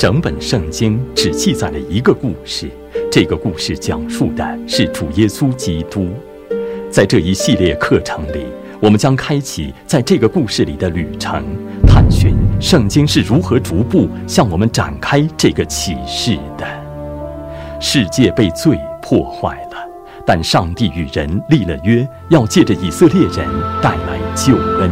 整本圣经只记载了一个故事，这个故事讲述的是主耶稣基督。在这一系列课程里，我们将开启在这个故事里的旅程，探寻圣经是如何逐步向我们展开这个启示的。世界被罪破坏了，但上帝与人立了约，要借着以色列人带来救恩。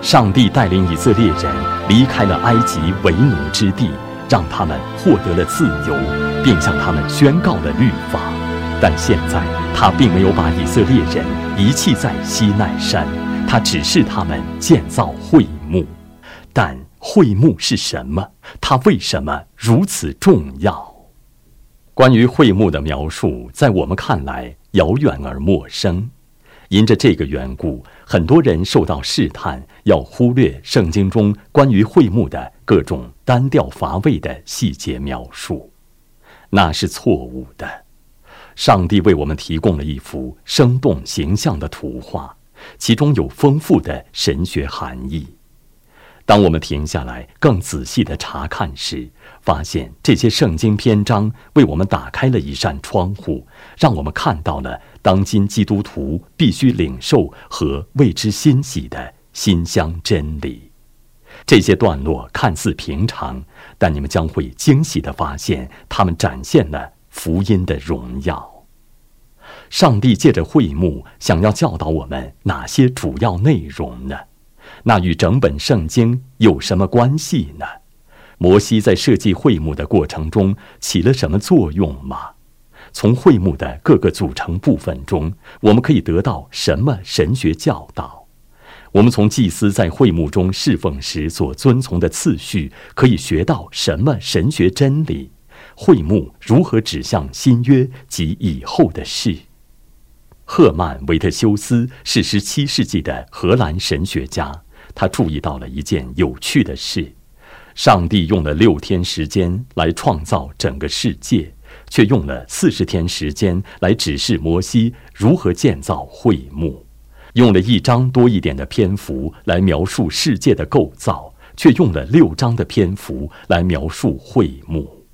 上帝带领以色列人离开了埃及为奴之地，让他们获得了自由，并向他们宣告了律法。但现在，他并没有把以色列人遗弃在西奈山，他指示他们建造会幕。但会幕是什么？它为什么如此重要？关于会幕的描述，在我们看来遥远而陌生。因着这个缘故，很多人受到试探，要忽略圣经中关于会幕的各种单调乏味的细节描述，那是错误的。上帝为我们提供了一幅生动形象的图画，其中有丰富的神学含义。当我们停下来更仔细地查看时，发现这些圣经篇章为我们打开了一扇窗户，让我们看到了当今基督徒必须领受和为之欣喜的馨香真理。这些段落看似平常，但你们将会惊喜地发现，他们展现了福音的荣耀。上帝借着会幕，想要教导我们哪些主要内容呢？那与整本圣经有什么关系呢？摩西在设计会幕的过程中起了什么作用吗？从会幕的各个组成部分中，我们可以得到什么神学教导？我们从祭司在会幕中侍奉时所遵从的次序，可以学到什么神学真理？会幕如何指向新约及以后的事？赫曼·维特修斯是十七世纪的荷兰神学家。他注意到了一件有趣的事：上帝用了六天时间来创造整个世界，却用了四十天时间来指示摩西如何建造会幕；用了一章多一点的篇幅来描述世界的构造，却用了六章的篇幅来描述会幕。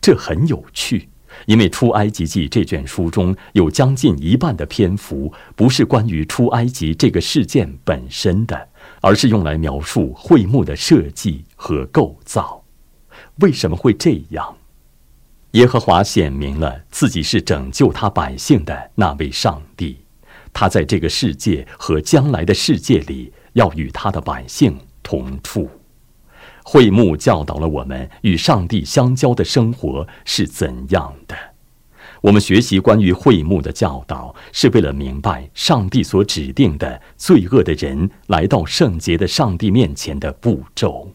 这很有趣，因为《出埃及记》这卷书中有将近一半的篇幅不是关于出埃及这个事件本身的。而是用来描述会幕的设计和构造。为什么会这样？耶和华显明了自己是拯救他百姓的那位上帝，他在这个世界和将来的世界里要与他的百姓同处。会幕教导了我们与上帝相交的生活是怎样的。我们学习关于会幕的教导，是为了明白上帝所指定的罪恶的人来到圣洁的上帝面前的步骤。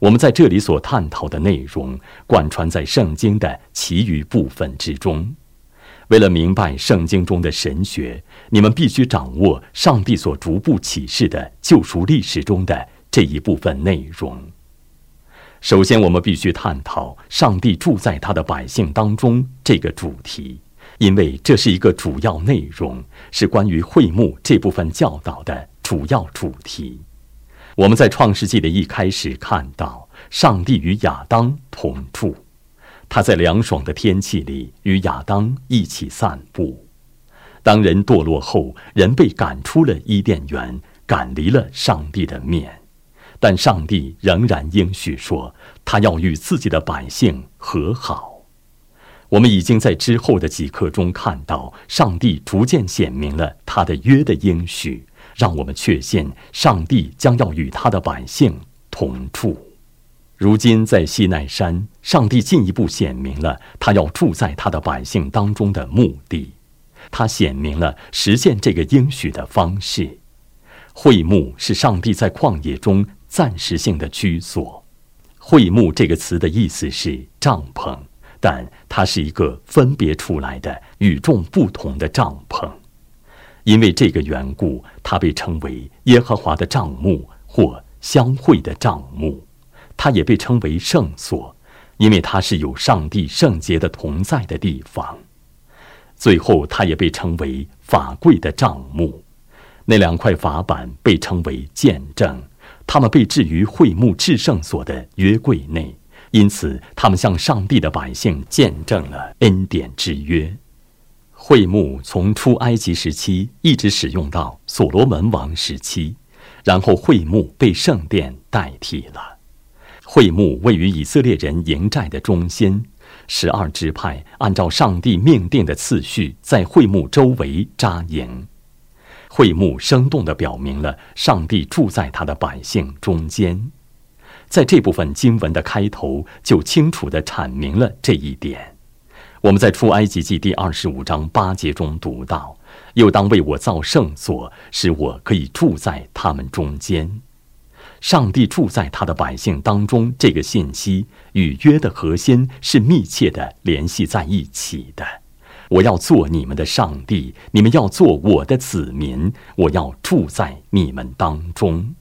我们在这里所探讨的内容，贯穿在圣经的其余部分之中。为了明白圣经中的神学，你们必须掌握上帝所逐步启示的救赎历史中的这一部分内容。首先，我们必须探讨上帝住在他的百姓当中这个主题，因为这是一个主要内容，是关于会幕这部分教导的主要主题。我们在创世纪的一开始看到，上帝与亚当同住，他在凉爽的天气里与亚当一起散步。当人堕落后，人被赶出了伊甸园，赶离了上帝的面。但上帝仍然应许说，他要与自己的百姓和好。我们已经在之后的几课中看到，上帝逐渐显明了他的约的应许，让我们确信上帝将要与他的百姓同住。如今在西奈山，上帝进一步显明了他要住在他的百姓当中的目的，他显明了实现这个应许的方式。会幕是上帝在旷野中。暂时性的居所，会幕这个词的意思是帐篷，但它是一个分别出来的与众不同的帐篷。因为这个缘故，它被称为耶和华的帐幕或相会的帐幕。它也被称为圣所，因为它是有上帝圣洁的同在的地方。最后，它也被称为法柜的帐幕。那两块法板被称为见证。他们被置于会幕至圣所的约柜内，因此他们向上帝的百姓见证了恩典之约。会幕从出埃及时期一直使用到所罗门王时期，然后会幕被圣殿代替了。会幕位于以色列人营寨的中心，十二支派按照上帝命定的次序在会幕周围扎营。会幕生动地表明了上帝住在他的百姓中间，在这部分经文的开头就清楚地阐明了这一点。我们在出埃及记第二十五章八节中读到：“又当为我造圣所，使我可以住在他们中间。”上帝住在他的百姓当中，这个信息与约的核心是密切的联系在一起的。我要做你们的上帝，你们要做我的子民。我要住在你们当中。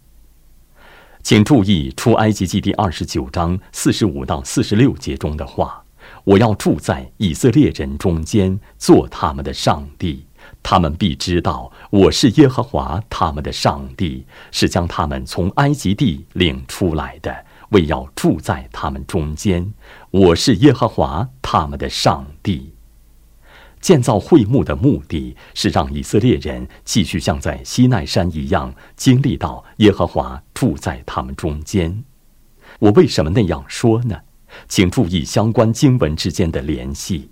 请注意《出埃及记》第二十九章四十五到四十六节中的话：“我要住在以色列人中间，做他们的上帝。他们必知道我是耶和华他们的上帝，是将他们从埃及地领出来的，为要住在他们中间。我是耶和华他们的上帝。”建造会幕的目的是让以色列人继续像在西奈山一样经历到耶和华住在他们中间。我为什么那样说呢？请注意相关经文之间的联系。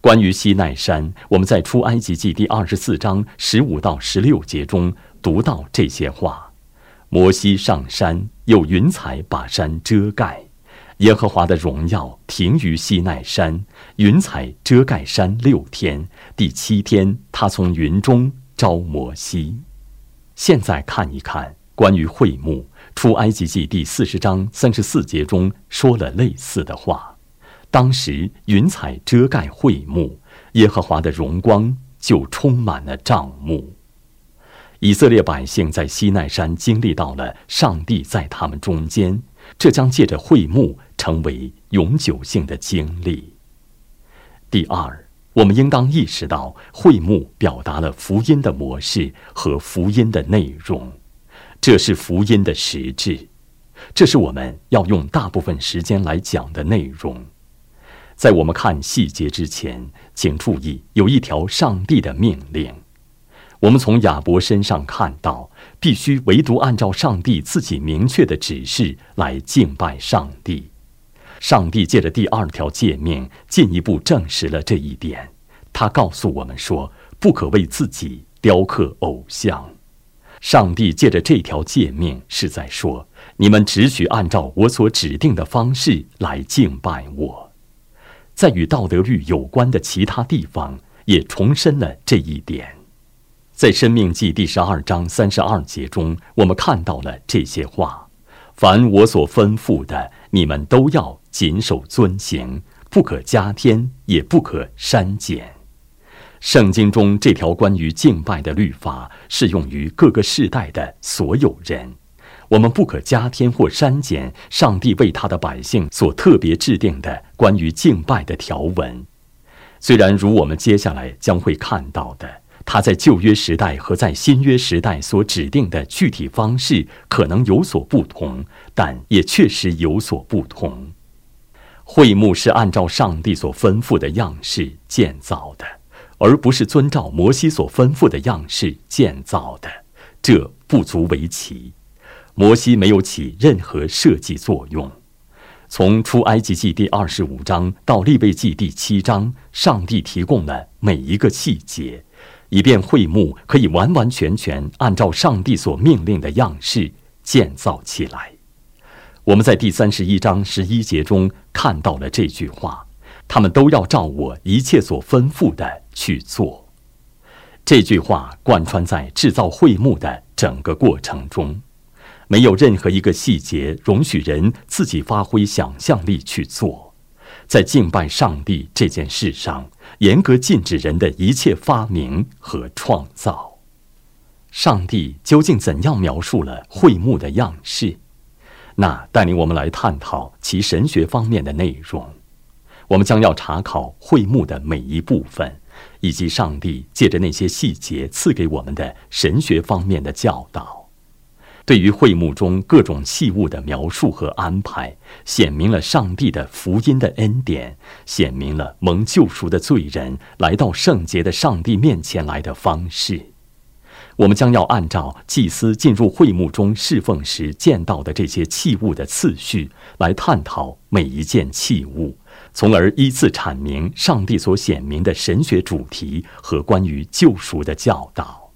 关于西奈山，我们在出埃及记第二十四章十五到十六节中读到这些话：摩西上山，有云彩把山遮盖。耶和华的荣耀停于西奈山，云彩遮盖山六天。第七天，他从云中招摩西。现在看一看关于会幕，出埃及记第四十章三十四节中说了类似的话。当时云彩遮盖会幕，耶和华的荣光就充满了帐幕。以色列百姓在西奈山经历到了上帝在他们中间。这将借着会幕成为永久性的经历。第二，我们应当意识到，会幕表达了福音的模式和福音的内容，这是福音的实质，这是我们要用大部分时间来讲的内容。在我们看细节之前，请注意有一条上帝的命令。我们从亚伯身上看到，必须唯独按照上帝自己明确的指示来敬拜上帝。上帝借着第二条诫命，进一步证实了这一点。他告诉我们说，不可为自己雕刻偶像。上帝借着这条诫命，是在说，你们只许按照我所指定的方式来敬拜我。在与道德律有关的其他地方，也重申了这一点。在《生命记》第十二章三十二节中，我们看到了这些话：“凡我所吩咐的，你们都要谨守遵行，不可加添，也不可删减。”圣经中这条关于敬拜的律法适用于各个世代的所有人。我们不可加添或删减上帝为他的百姓所特别制定的关于敬拜的条文。虽然如我们接下来将会看到的。他在旧约时代和在新约时代所指定的具体方式可能有所不同，但也确实有所不同。会幕是按照上帝所吩咐的样式建造的，而不是遵照摩西所吩咐的样式建造的。这不足为奇。摩西没有起任何设计作用。从出埃及记第二十五章到利未记第七章，上帝提供了每一个细节。以便会幕可以完完全全按照上帝所命令的样式建造起来。我们在第三十一章十一节中看到了这句话：“他们都要照我一切所吩咐的去做。”这句话贯穿在制造会幕的整个过程中，没有任何一个细节容许人自己发挥想象力去做。在敬拜上帝这件事上，严格禁止人的一切发明和创造。上帝究竟怎样描述了会幕的样式？那带领我们来探讨其神学方面的内容。我们将要查考会幕的每一部分，以及上帝借着那些细节赐给我们的神学方面的教导。对于会幕中各种器物的描述和安排，显明了上帝的福音的恩典，显明了蒙救赎的罪人来到圣洁的上帝面前来的方式。我们将要按照祭司进入会幕中侍奉时见到的这些器物的次序来探讨每一件器物，从而依次阐明上帝所显明的神学主题和关于救赎的教导。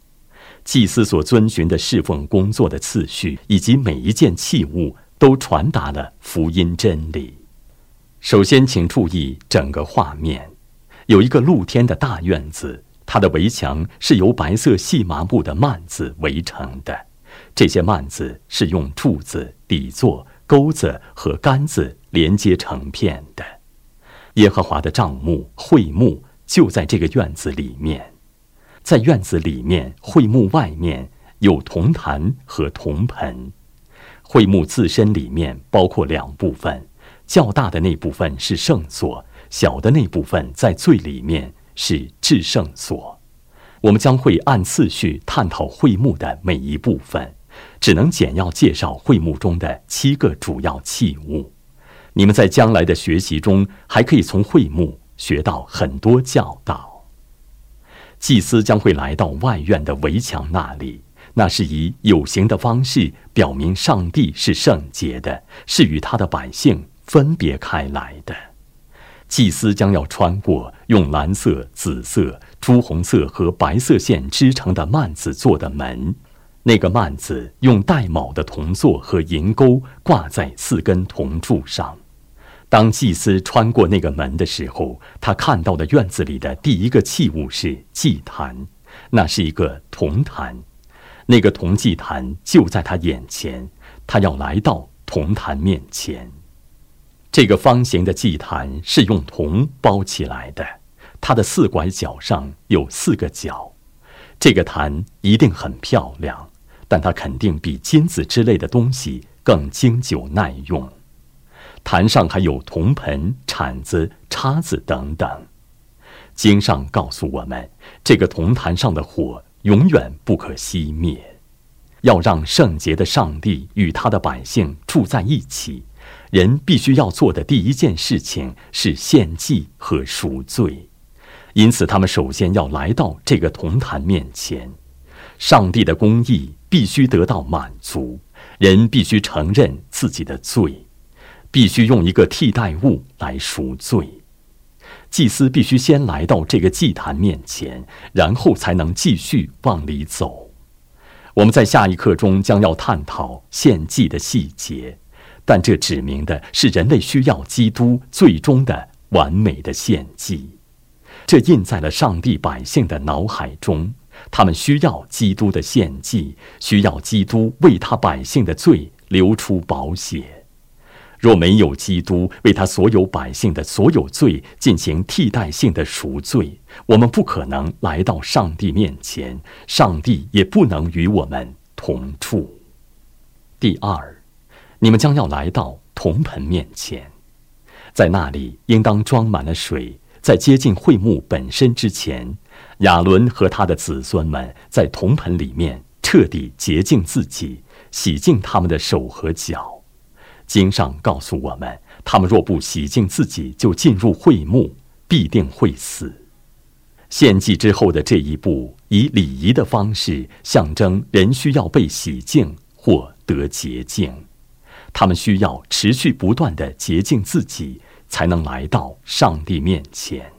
祭司所遵循的侍奉工作的次序以及每一件器物都传达了福音真理。首先，请注意整个画面，有一个露天的大院子。它的围墙是由白色细麻布的幔子围成的，这些幔子是用柱子、底座、钩子和杆子连接成片的。耶和华的帐幕会幕就在这个院子里面，在院子里面会幕外面有铜坛和铜盆。会幕自身里面包括两部分，较大的那部分是圣所，小的那部分在最里面。是至圣所，我们将会按次序探讨会幕的每一部分，只能简要介绍会幕中的七个主要器物。你们在将来的学习中还可以从会幕学到很多教导。祭司将会来到外院的围墙那里，那是以有形的方式表明上帝是圣洁的，是与他的百姓分别开来的。祭司将要穿过用蓝色、紫色、朱红色和白色线织成的幔子做的门，那个幔子用带卯的铜座和银钩挂在四根铜柱上。当祭司穿过那个门的时候，他看到的院子里的第一个器物是祭坛，那是一个铜坛，那个铜祭坛就在他眼前，他要来到铜坛面前。这个方形的祭坛是用铜包起来的，它的四拐角上有四个角。这个坛一定很漂亮，但它肯定比金子之类的东西更经久耐用。坛上还有铜盆、铲子、叉子等等。经上告诉我们，这个铜坛上的火永远不可熄灭，要让圣洁的上帝与他的百姓住在一起。人必须要做的第一件事情是献祭和赎罪，因此他们首先要来到这个铜坛面前。上帝的公义必须得到满足，人必须承认自己的罪，必须用一个替代物来赎罪。祭司必须先来到这个祭坛面前，然后才能继续往里走。我们在下一课中将要探讨献祭的细节。但这指明的是人类需要基督最终的完美的献祭，这印在了上帝百姓的脑海中。他们需要基督的献祭，需要基督为他百姓的罪流出宝血。若没有基督为他所有百姓的所有罪进行替代性的赎罪，我们不可能来到上帝面前，上帝也不能与我们同处。第二。你们将要来到铜盆面前，在那里应当装满了水。在接近会幕本身之前，亚伦和他的子孙们在铜盆里面彻底洁净自己，洗净他们的手和脚。经上告诉我们，他们若不洗净自己就进入会幕，必定会死。献祭之后的这一步，以礼仪的方式象征人需要被洗净或得洁净。他们需要持续不断的洁净自己，才能来到上帝面前。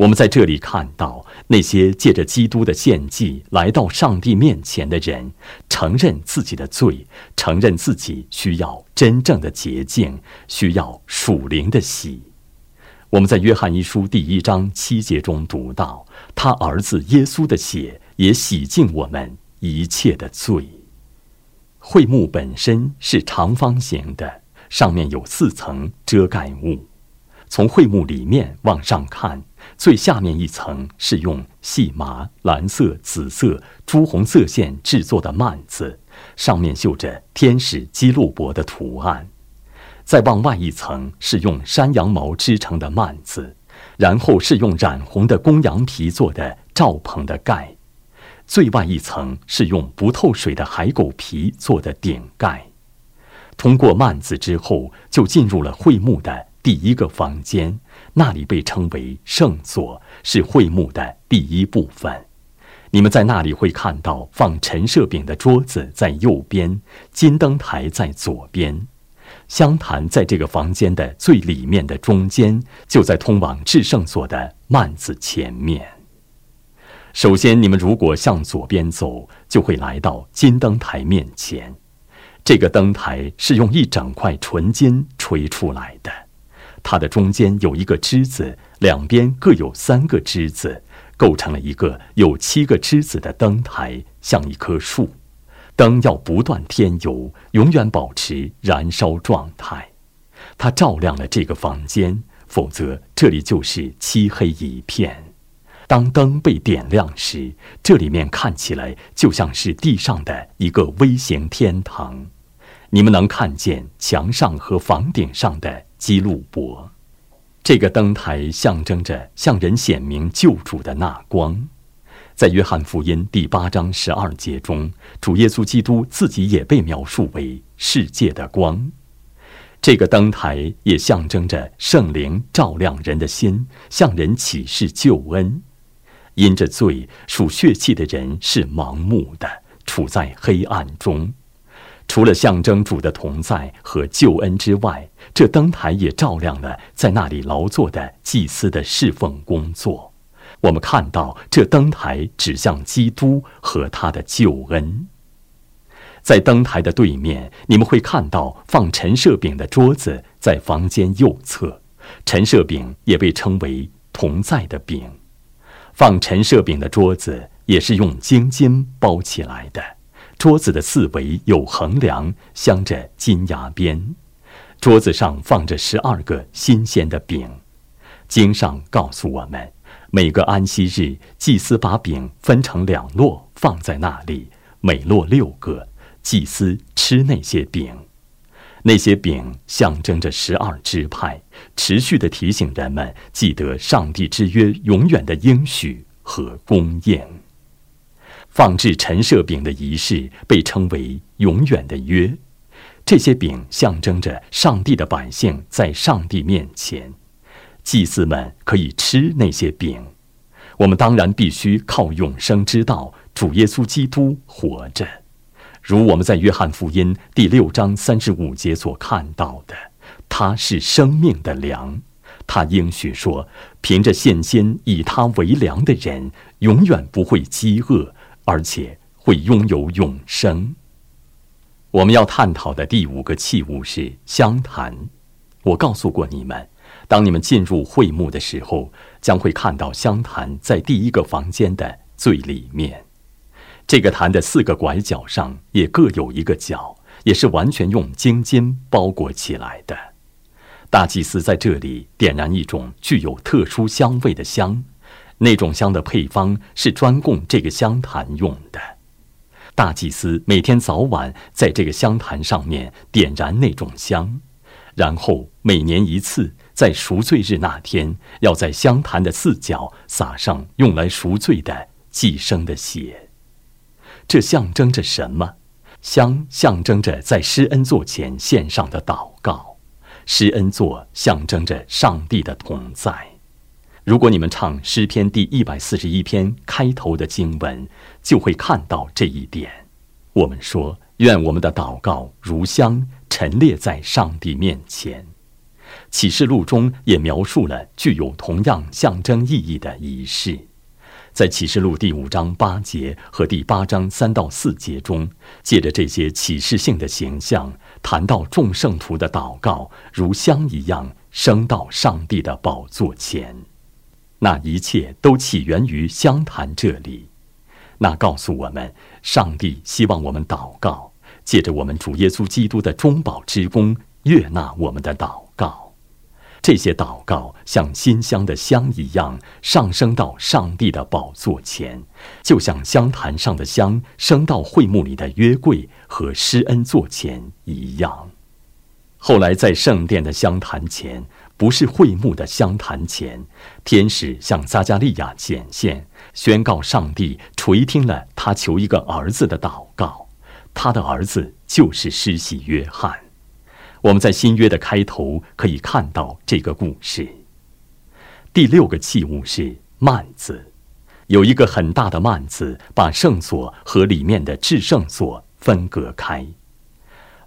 我们在这里看到那些借着基督的献祭来到上帝面前的人，承认自己的罪，承认自己需要真正的洁净，需要属灵的洗。我们在约翰一书第一章七节中读到，他儿子耶稣的血也洗净我们一切的罪。会幕本身是长方形的，上面有四层遮盖物。从会幕里面往上看，最下面一层是用细麻、蓝色、紫色、朱红色线制作的幔子，上面绣着天使基路伯的图案。再往外一层是用山羊毛织成的幔子，然后是用染红的公羊皮做的罩棚的盖。最外一层是用不透水的海狗皮做的顶盖。通过幔子之后，就进入了会幕的第一个房间，那里被称为圣所，是会幕的第一部分。你们在那里会看到放陈设饼的桌子在右边，金灯台在左边，香坛在这个房间的最里面的中间，就在通往至圣所的幔子前面。首先，你们如果向左边走，就会来到金灯台面前。这个灯台是用一整块纯金锤出来的，它的中间有一个枝子，两边各有三个枝子。构成了一个有七个枝子的灯台，像一棵树。灯要不断添油，永远保持燃烧状态。它照亮了这个房间，否则这里就是漆黑一片。当灯被点亮时，这里面看起来就像是地上的一个微型天堂。你们能看见墙上和房顶上的基路伯。这个灯台象征着向人显明救主的那光，在约翰福音第八章十二节中，主耶稣基督自己也被描述为世界的光。这个灯台也象征着圣灵照亮人的心，向人启示救恩。因着罪属血气的人是盲目的，处在黑暗中。除了象征主的同在和救恩之外，这灯台也照亮了在那里劳作的祭司的侍奉工作。我们看到这灯台指向基督和他的救恩。在灯台的对面，你们会看到放陈设饼的桌子，在房间右侧。陈设饼也被称为同在的饼。放陈设饼的桌子也是用金金包起来的。桌子的四围有横梁，镶着金牙边。桌子上放着十二个新鲜的饼。经上告诉我们，每个安息日，祭司把饼分成两摞放在那里，每摞六个。祭司吃那些饼，那些饼象征着十二支派，持续地提醒人们记得上帝之约永远的应许和供应。放置陈设饼的仪式被称为永远的约，这些饼象征着上帝的百姓在上帝面前，祭司们可以吃那些饼。我们当然必须靠永生之道，主耶稣基督活着，如我们在约翰福音第六章三十五节所看到的，他是生命的粮。他应许说，凭着现今以他为粮的人，永远不会饥饿。而且会拥有永生。我们要探讨的第五个器物是香坛。我告诉过你们，当你们进入会幕的时候，将会看到香坛在第一个房间的最里面。这个坛的四个拐角上也各有一个角，也是完全用金金包裹起来的。大祭司在这里点燃一种具有特殊香味的香。那种香的配方是专供这个香坛用的。大祭司每天早晚在这个香坛上面点燃那种香，然后每年一次，在赎罪日那天，要在香坛的四角撒上用来赎罪的寄生的血。这象征着什么？香象征着在施恩座前献上的祷告，施恩座象征着上帝的同在。如果你们唱诗篇第一百四十一篇开头的经文，就会看到这一点。我们说：“愿我们的祷告如香陈列在上帝面前。”启示录中也描述了具有同样象征意义的仪式。在启示录第五章八节和第八章三到四节中，借着这些启示性的形象，谈到众圣徒的祷告如香一样升到上帝的宝座前。那一切都起源于湘潭这里，那告诉我们，上帝希望我们祷告，借着我们主耶稣基督的中保之功，悦纳我们的祷告。这些祷告像馨香的香一样，上升到上帝的宝座前，就像香坛上的香升到会幕里的约柜和施恩座前一样。后来在圣殿的香坛前。不是会幕的香坛前，天使向撒加利亚显现，宣告上帝垂听了他求一个儿子的祷告，他的儿子就是施洗约翰。我们在新约的开头可以看到这个故事。第六个器物是幔子，有一个很大的幔子，把圣所和里面的至圣所分隔开。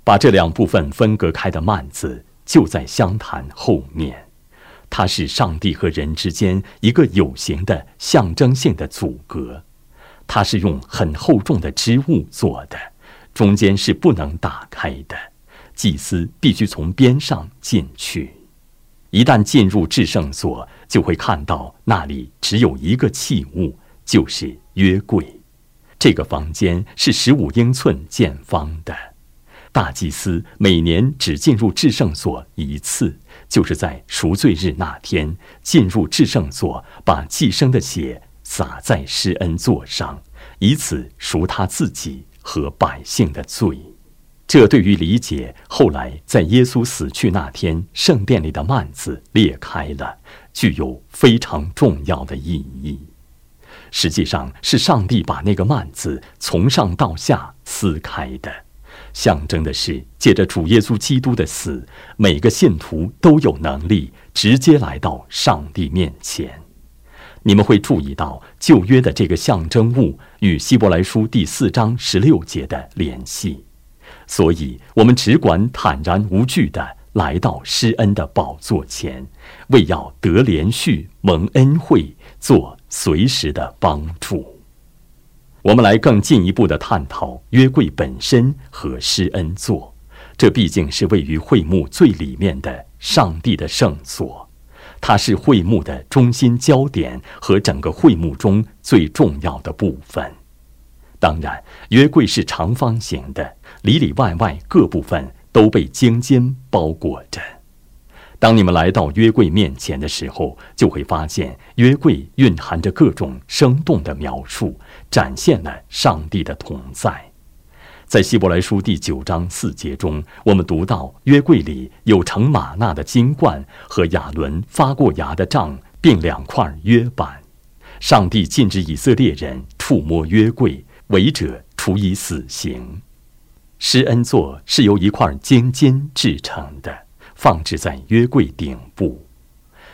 把这两部分分隔开的幔子就在香坛后面，它是上帝和人之间一个有形的象征性的阻隔。它是用很厚重的织物做的，中间是不能打开的。祭司必须从边上进去，一旦进入至圣所，就会看到那里只有一个器物，就是约柜。这个房间是十五英寸见方的。大祭司每年只进入至圣所一次，就是在赎罪日那天进入至圣所，把寄生的血洒在施恩座上，以此赎他自己和百姓的罪。这对于理解后来在耶稣死去那天圣殿里的幔子裂开了，具有非常重要的意义。实际上是上帝把那个幔子从上到下撕开的，象征的是借着主耶稣基督的死，每个信徒都有能力直接来到上帝面前。你们会注意到旧约的这个象征物与希伯来书第四章十六节的联系。所以，我们只管坦然无惧地来到施恩的宝座前，为要得连续蒙恩惠，做随时的帮助。我们来更进一步的探讨约柜本身和施恩座。这毕竟是位于会幕最里面的上帝的圣所，它是会幕的中心焦点和整个会幕中最重要的部分。当然，约柜是长方形的。里里外外各部分都被金金包裹着。当你们来到约柜面前的时候，就会发现约柜蕴含着各种生动的描述，展现了上帝的同在。在希伯来书第九章四节中，我们读到约柜里有盛玛纳的金冠和亚伦发过芽的杖，并两块约板。上帝禁止以色列人触摸约柜，违者处以死刑。施恩座是由一块金金制成的，放置在约柜顶部。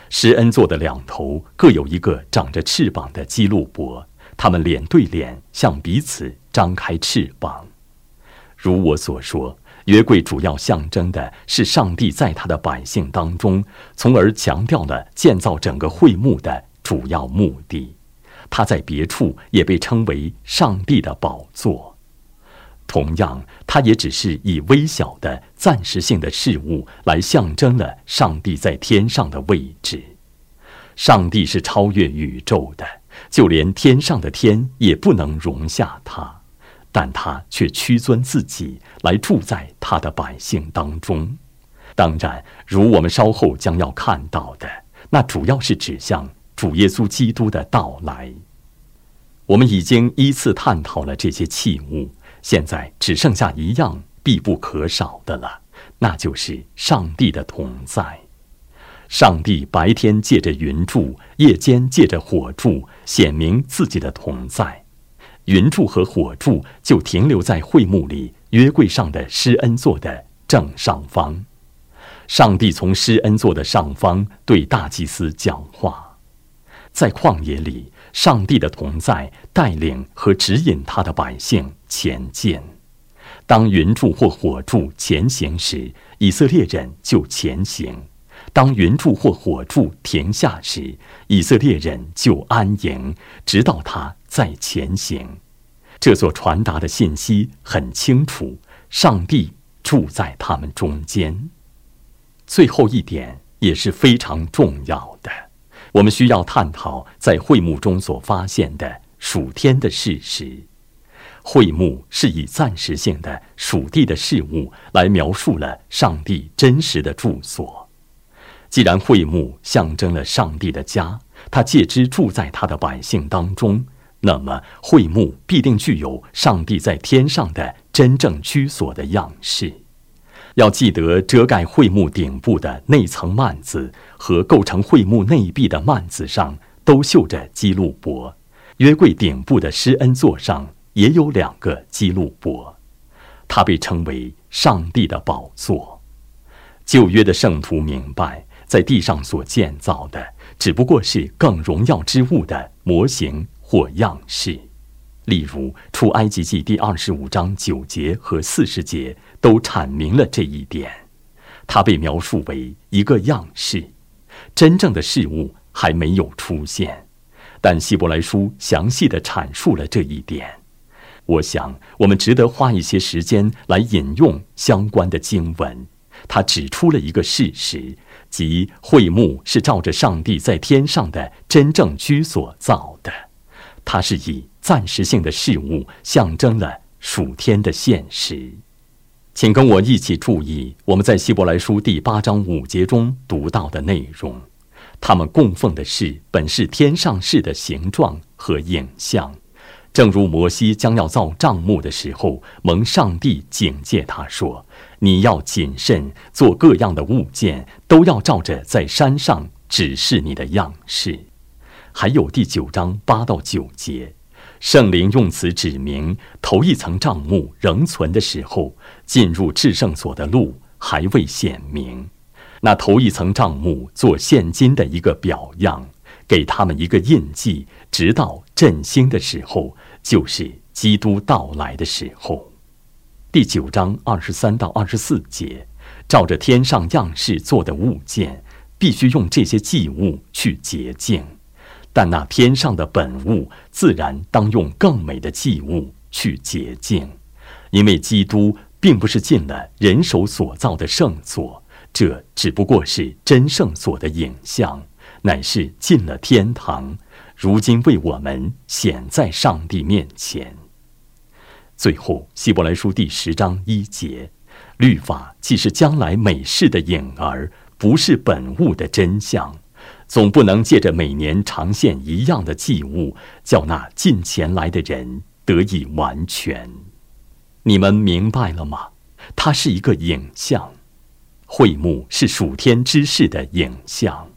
施恩座的两头各有一个长着翅膀的基路伯，他们脸对脸向彼此张开翅膀。如我所说，约柜主要象征的是上帝在他的百姓当中，从而强调了建造整个会幕的主要目的。它在别处也被称为上帝的宝座。同样，它也只是以微小的、暂时性的事物来象征了上帝在天上的位置。上帝是超越宇宙的，就连天上的天也不能容下他，但他却屈尊自己来住在他的百姓当中。当然，如我们稍后将要看到的，那主要是指向主耶稣基督的到来。我们已经依次探讨了这些器物。现在只剩下一样必不可少的了，那就是上帝的同在。上帝白天借着云柱，夜间借着火柱，显明自己的同在。云柱和火柱就停留在会幕里约柜上的施恩座的正上方。上帝从施恩座的上方对大祭司讲话，在旷野里。上帝的同在带领和指引他的百姓前进。当云柱或火柱前行时，以色列人就前行；当云柱或火柱停下时，以色列人就安营，直到他再前行。这所传达的信息很清楚：上帝住在他们中间。最后一点也是非常重要的。我们需要探讨在会幕中所发现的属天的事实。会幕是以暂时性的属地的事物来描述了上帝真实的住所。既然会幕象征了上帝的家，他借之住在他的百姓当中，那么会幕必定具有上帝在天上的真正居所的样式。要记得，遮盖会幕顶部的那层幔子和构成会幕内壁的幔子上都绣着基路伯。约柜顶部的施恩座上也有两个基路伯，它被称为上帝的宝座。旧约的圣徒明白，在地上所建造的只不过是更荣耀之物的模型或样式。例如，出埃及记第二十五章九节和四十节都阐明了这一点。它被描述为一个样式，真正的事物还没有出现。但希伯来书详细的阐述了这一点。我想，我们值得花一些时间来引用相关的经文。他指出了一个事实，即会幕是照着上帝在天上的真正居所造的，它是以。暂时性的事物象征了属天的现实，请跟我一起注意我们在希伯来书第八章五节中读到的内容。他们供奉的是本是天上事的形状和影像，正如摩西将要造帐幕的时候，蒙上帝警戒他说：“你要谨慎，做各样的物件，都要照着在山上指示你的样式。”还有第九章八到九节。圣灵用此指明，头一层帐幕仍存的时候，进入至圣所的路还未显明。那头一层帐幕做现今的一个表样，给他们一个印记，直到振兴的时候，就是基督到来的时候。第九章二十三到二十四节，照着天上样式做的物件，必须用这些祭物去洁净。但那天上的本物，自然当用更美的祭物去洁净，因为基督并不是进了人手所造的圣所，这只不过是真圣所的影像，乃是进了天堂，如今为我们显在上帝面前。最后，希伯来书第十章一节，律法既是将来美事的影儿，不是本物的真相。总不能借着每年常献一样的祭物，叫那近前来的人得以完全。你们明白了吗？它是一个影像，会幕是属天之事的影像。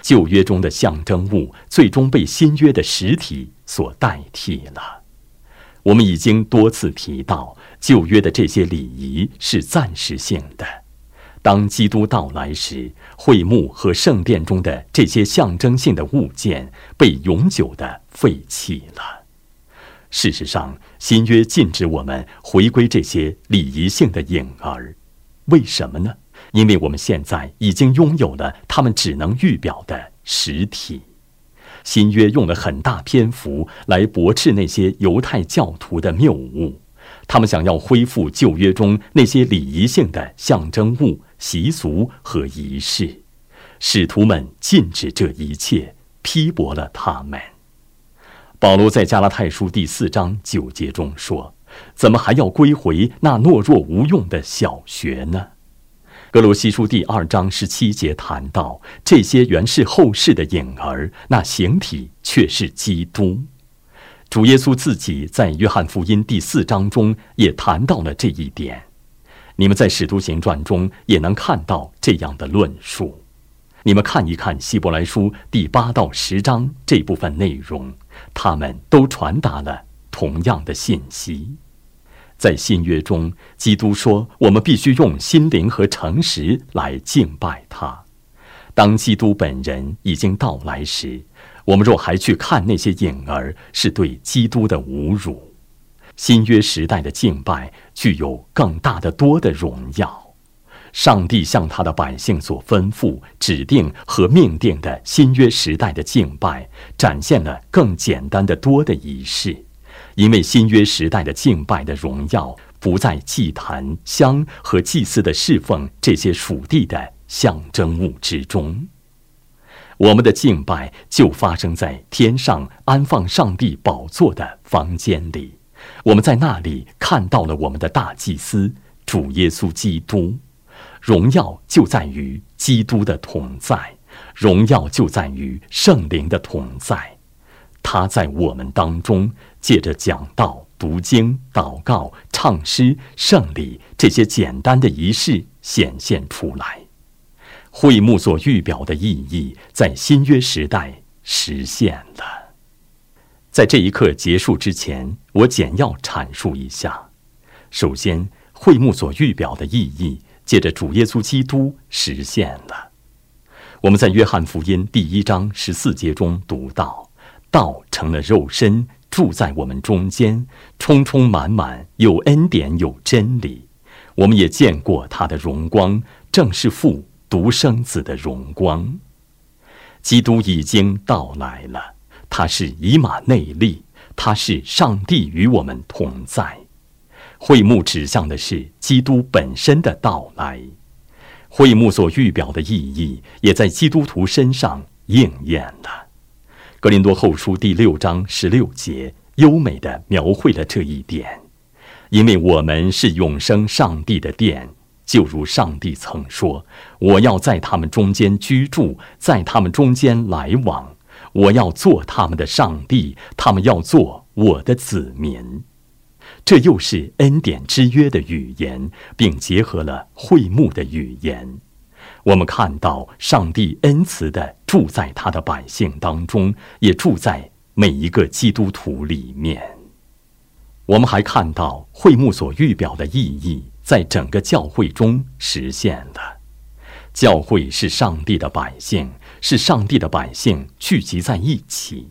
旧约中的象征物，最终被新约的实体所代替了。我们已经多次提到，旧约的这些礼仪是暂时性的。当基督到来时，会幕和圣殿中的这些象征性的物件被永久的废弃了。事实上，新约禁止我们回归这些礼仪性的影儿，为什么呢？因为我们现在已经拥有了他们只能预表的实体。新约用了很大篇幅来驳斥那些犹太教徒的谬误。他们想要恢复旧约中那些礼仪性的象征物、习俗和仪式，使徒们禁止这一切，批驳了他们。保罗在加拉太书第四章九节中说：“怎么还要归回那懦弱无用的小学呢？”格罗西书第二章十七节谈到，这些原是后世的影儿，那形体却是基督。主耶稣自己在约翰福音第四章中也谈到了这一点，你们在使徒行传中也能看到这样的论述。你们看一看希伯来书第八到十章这部分内容，他们都传达了同样的信息。在新约中，基督说：“我们必须用心灵和诚实来敬拜他。”当基督本人已经到来时。我们若还去看那些影儿，是对基督的侮辱。新约时代的敬拜具有更大的多的荣耀。上帝向他的百姓所吩咐、指定和命定的新约时代的敬拜，展现了更简单的多的仪式。因为新约时代的敬拜的荣耀，不在祭坛、香和祭祀的侍奉这些属地的象征物之中。我们的敬拜就发生在天上安放上帝宝座的房间里，我们在那里看到了我们的大祭司主耶稣基督。荣耀就在于基督的同在，荣耀就在于圣灵的同在。他在我们当中借着讲道读经、祷告、唱诗、圣礼这些简单的仪式显现出来。会幕所预表的意义，在新约时代实现了。在这一刻结束之前，我简要阐述一下。首先，会幕所预表的意义，借着主耶稣基督实现了。我们在约翰福音第一章十四节中读到：“道成了肉身，住在我们中间，充充满满，有恩典，有真理。我们也见过他的荣光，正是父。”独生子的荣光，基督已经到来了。他是以马内利，他是上帝与我们同在。会幕指向的是基督本身的到来，会幕所预表的意义也在基督徒身上应验了。格林多后书第六章十六节优美的描绘了这一点，因为我们是永生上帝的殿。就如上帝曾说：“我要在他们中间居住，在他们中间来往。我要做他们的上帝，他们要做我的子民。”这又是恩典之约的语言，并结合了会幕的语言。我们看到上帝恩慈的住在他的百姓当中，也住在每一个基督徒里面。我们还看到会幕所预表的意义。在整个教会中实现了，教会是上帝的百姓，是上帝的百姓聚集在一起。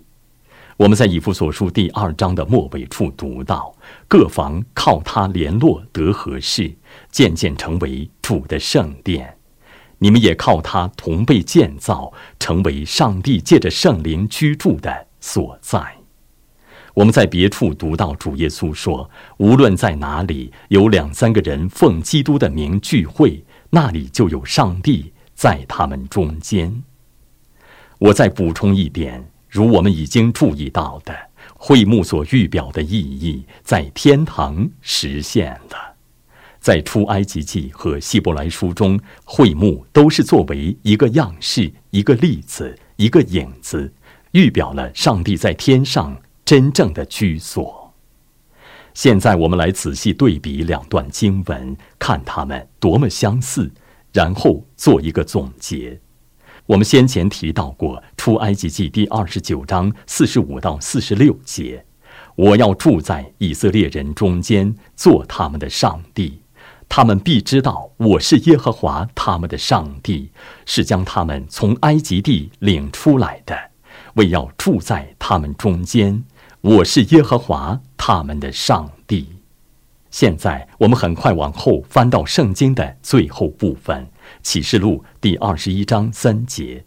我们在以弗所书第二章的末尾处读到：各房靠他联络得合适，渐渐成为主的圣殿。你们也靠他同被建造，成为上帝借着圣灵居住的所在。我们在别处读到主耶稣说：“无论在哪里有两三个人奉基督的名聚会，那里就有上帝在他们中间。”我再补充一点，如我们已经注意到的，会幕所预表的意义在天堂实现了。在出埃及记和希伯来书中，会幕都是作为一个样式、一个例子、一个影子，预表了上帝在天上。真正的居所。现在我们来仔细对比两段经文，看它们多么相似，然后做一个总结。我们先前提到过《出埃及记》第二十九章四十五到四十六节：“我要住在以色列人中间，做他们的上帝，他们必知道我是耶和华他们的上帝，是将他们从埃及地领出来的，为要住在他们中间。”我是耶和华他们的上帝。现在我们很快往后翻到圣经的最后部分，《启示录》第二十一章三节，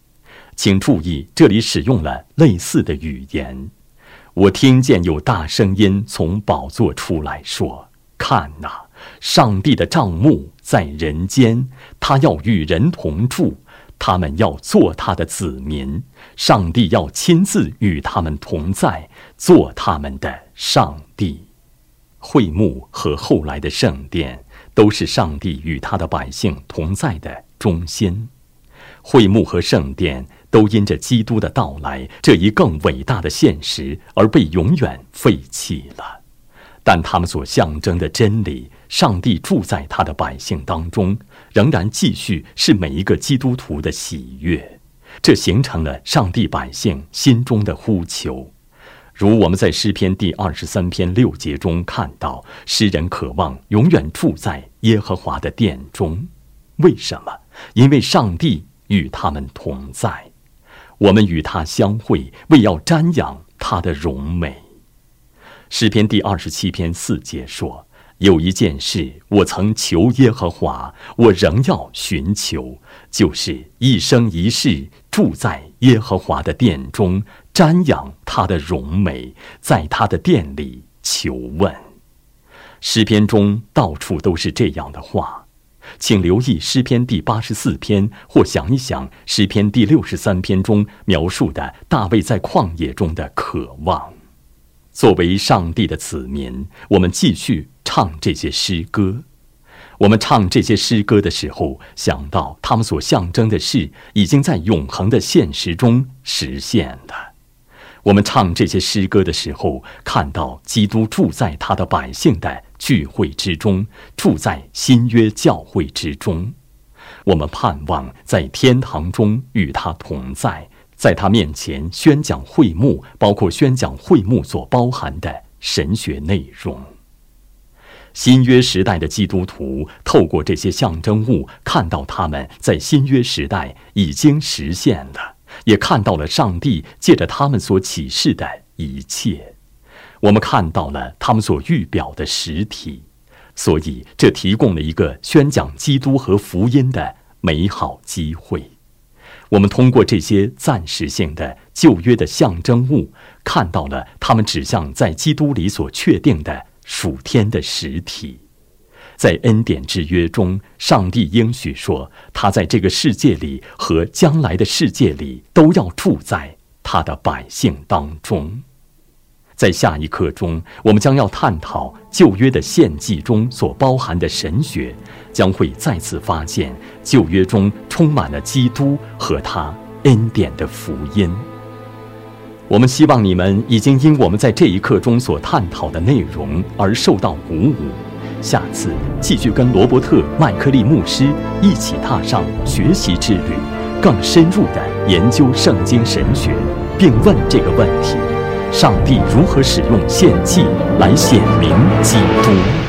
请注意，这里使用了类似的语言。我听见有大声音从宝座出来说：“看哪，上帝的帐幕在人间，他要与人同住。”他们要做他的子民，上帝要亲自与他们同在，做他们的上帝。会幕和后来的圣殿都是上帝与他的百姓同在的中心。会幕和圣殿都因着基督的到来这一更伟大的现实而被永远废弃了。但他们所象征的真理，上帝住在他的百姓当中，仍然继续是每一个基督徒的喜悦。这形成了上帝百姓心中的呼求。如我们在诗篇第二十三篇六节中看到，诗人渴望永远住在耶和华的殿中。为什么？因为上帝与他们同在，我们与他相会，为要瞻仰他的荣美。诗篇第二十七篇四节说：“有一件事我曾求耶和华，我仍要寻求，就是一生一世住在耶和华的殿中，瞻仰他的荣美，在他的殿里求问。”诗篇中到处都是这样的话，请留意诗篇第八十四篇，或想一想诗篇第六十三篇中描述的大卫在旷野中的渴望。作为上帝的子民，我们继续唱这些诗歌。我们唱这些诗歌的时候，想到他们所象征的事，已经在永恒的现实中实现了。我们唱这些诗歌的时候，看到基督住在他的百姓的聚会之中，住在新约教会之中。我们盼望在天堂中与他同在，在他面前宣讲会幕，包括宣讲会幕所包含的神学内容。新约时代的基督徒透过这些象征物，看到他们在新约时代已经实现了。也看到了上帝借着他们所启示的一切，我们看到了他们所预表的实体，所以这提供了一个宣讲基督和福音的美好机会。我们通过这些暂时性的旧约的象征物，看到了他们指向在基督里所确定的属天的实体。在恩典之约中，上帝应许说，他在这个世界里和将来的世界里都要住在他的百姓当中。在下一课中，我们将要探讨旧约的献祭中所包含的神学，将会再次发现旧约中充满了基督和他恩典的福音。我们希望你们已经因我们在这一课中所探讨的内容而受到鼓舞。下次继续跟罗伯特·麦克利牧师一起踏上学习之旅，更深入地研究圣经神学，并问这个问题：上帝如何使用献祭来显明基督？